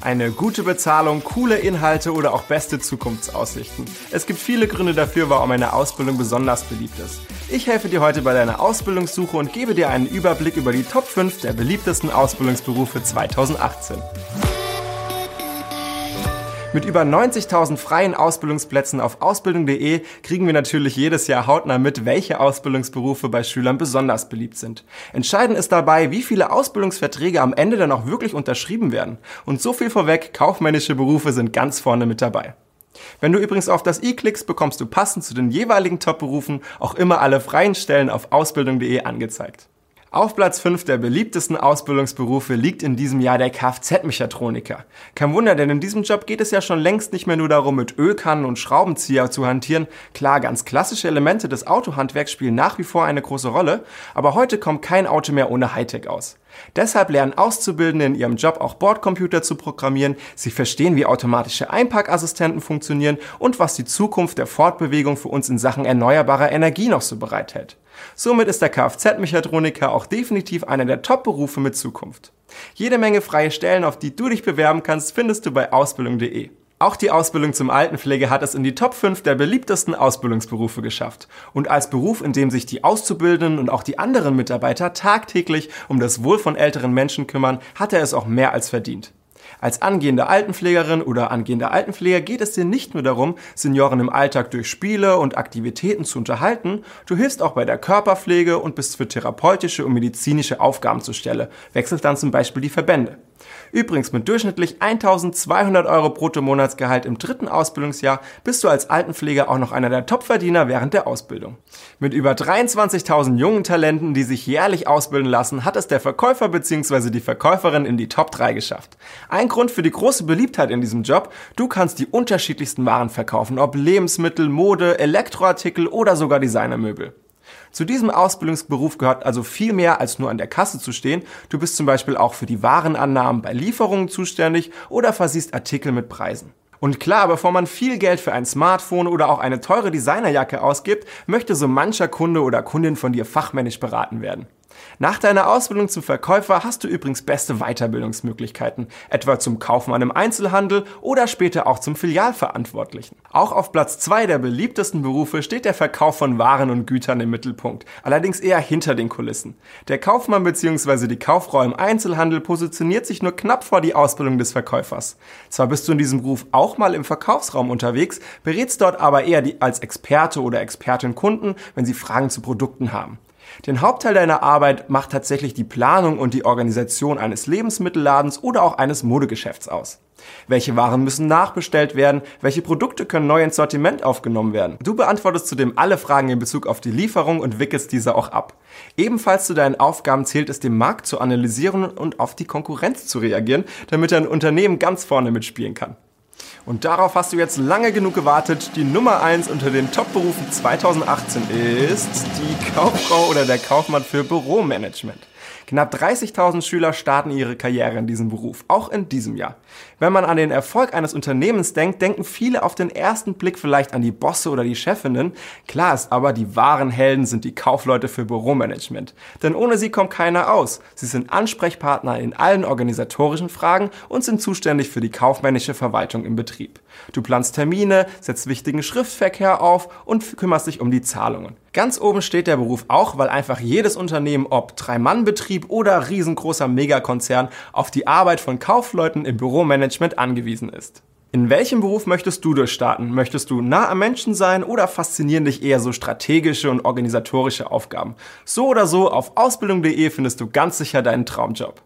Eine gute Bezahlung, coole Inhalte oder auch beste Zukunftsaussichten. Es gibt viele Gründe dafür, warum eine Ausbildung besonders beliebt ist. Ich helfe dir heute bei deiner Ausbildungssuche und gebe dir einen Überblick über die Top 5 der beliebtesten Ausbildungsberufe 2018. Mit über 90.000 freien Ausbildungsplätzen auf ausbildung.de kriegen wir natürlich jedes Jahr hautnah mit, welche Ausbildungsberufe bei Schülern besonders beliebt sind. Entscheidend ist dabei, wie viele Ausbildungsverträge am Ende dann auch wirklich unterschrieben werden. Und so viel vorweg, kaufmännische Berufe sind ganz vorne mit dabei. Wenn du übrigens auf das i klickst, bekommst du passend zu den jeweiligen Top-Berufen auch immer alle freien Stellen auf ausbildung.de angezeigt. Auf Platz 5 der beliebtesten Ausbildungsberufe liegt in diesem Jahr der Kfz-Mechatroniker. Kein Wunder, denn in diesem Job geht es ja schon längst nicht mehr nur darum, mit Ölkannen und Schraubenzieher zu hantieren. Klar, ganz klassische Elemente des Autohandwerks spielen nach wie vor eine große Rolle, aber heute kommt kein Auto mehr ohne Hightech aus. Deshalb lernen Auszubildende in ihrem Job auch Bordcomputer zu programmieren, sie verstehen, wie automatische Einpackassistenten funktionieren und was die Zukunft der Fortbewegung für uns in Sachen erneuerbarer Energie noch so bereithält. Somit ist der Kfz-Mechatroniker auch definitiv einer der Top-Berufe mit Zukunft. Jede Menge freie Stellen, auf die du dich bewerben kannst, findest du bei ausbildung.de. Auch die Ausbildung zum Altenpflege hat es in die Top 5 der beliebtesten Ausbildungsberufe geschafft. Und als Beruf, in dem sich die Auszubildenden und auch die anderen Mitarbeiter tagtäglich um das Wohl von älteren Menschen kümmern, hat er es auch mehr als verdient. Als angehende Altenpflegerin oder angehender Altenpfleger geht es dir nicht nur darum, Senioren im Alltag durch Spiele und Aktivitäten zu unterhalten, du hilfst auch bei der Körperpflege und bist für therapeutische und medizinische Aufgaben zur Stelle, wechselst dann zum Beispiel die Verbände. Übrigens mit durchschnittlich 1200 Euro Bruttomonatsgehalt im dritten Ausbildungsjahr bist du als Altenpfleger auch noch einer der Topverdiener während der Ausbildung. Mit über 23.000 jungen Talenten, die sich jährlich ausbilden lassen, hat es der Verkäufer bzw. die Verkäuferin in die Top 3 geschafft. Ein Grund für die große Beliebtheit in diesem Job, du kannst die unterschiedlichsten Waren verkaufen, ob Lebensmittel, Mode, Elektroartikel oder sogar Designermöbel. Zu diesem Ausbildungsberuf gehört also viel mehr als nur an der Kasse zu stehen. Du bist zum Beispiel auch für die Warenannahmen bei Lieferungen zuständig oder versiehst Artikel mit Preisen. Und klar, bevor man viel Geld für ein Smartphone oder auch eine teure Designerjacke ausgibt, möchte so mancher Kunde oder Kundin von dir fachmännisch beraten werden. Nach deiner Ausbildung zum Verkäufer hast du übrigens beste Weiterbildungsmöglichkeiten, etwa zum Kaufmann im Einzelhandel oder später auch zum Filialverantwortlichen. Auch auf Platz zwei der beliebtesten Berufe steht der Verkauf von Waren und Gütern im Mittelpunkt, allerdings eher hinter den Kulissen. Der Kaufmann bzw. die Kauffrau im Einzelhandel positioniert sich nur knapp vor die Ausbildung des Verkäufers. Zwar bist du in diesem Beruf auch mal im Verkaufsraum unterwegs, berätst dort aber eher die, als Experte oder Expertin Kunden, wenn sie Fragen zu Produkten haben. Den Hauptteil deiner Arbeit macht tatsächlich die Planung und die Organisation eines Lebensmittelladens oder auch eines Modegeschäfts aus. Welche Waren müssen nachbestellt werden? Welche Produkte können neu ins Sortiment aufgenommen werden? Du beantwortest zudem alle Fragen in Bezug auf die Lieferung und wickelst diese auch ab. Ebenfalls zu deinen Aufgaben zählt es, den Markt zu analysieren und auf die Konkurrenz zu reagieren, damit dein Unternehmen ganz vorne mitspielen kann. Und darauf hast du jetzt lange genug gewartet. Die Nummer 1 unter den Top-Berufen 2018 ist die Kauffrau oder der Kaufmann für Büromanagement. Knapp 30.000 Schüler starten ihre Karriere in diesem Beruf, auch in diesem Jahr. Wenn man an den Erfolg eines Unternehmens denkt, denken viele auf den ersten Blick vielleicht an die Bosse oder die Chefinnen. Klar ist aber, die wahren Helden sind die Kaufleute für Büromanagement. Denn ohne sie kommt keiner aus. Sie sind Ansprechpartner in allen organisatorischen Fragen und sind zuständig für die kaufmännische Verwaltung im Betrieb. Du planst Termine, setzt wichtigen Schriftverkehr auf und kümmerst dich um die Zahlungen. Ganz oben steht der Beruf auch, weil einfach jedes Unternehmen, ob Drei-Mann-Betrieb oder riesengroßer Megakonzern, auf die Arbeit von Kaufleuten im Büromanagement angewiesen ist. In welchem Beruf möchtest du durchstarten? Möchtest du nah am Menschen sein oder faszinieren dich eher so strategische und organisatorische Aufgaben? So oder so, auf ausbildung.de findest du ganz sicher deinen Traumjob.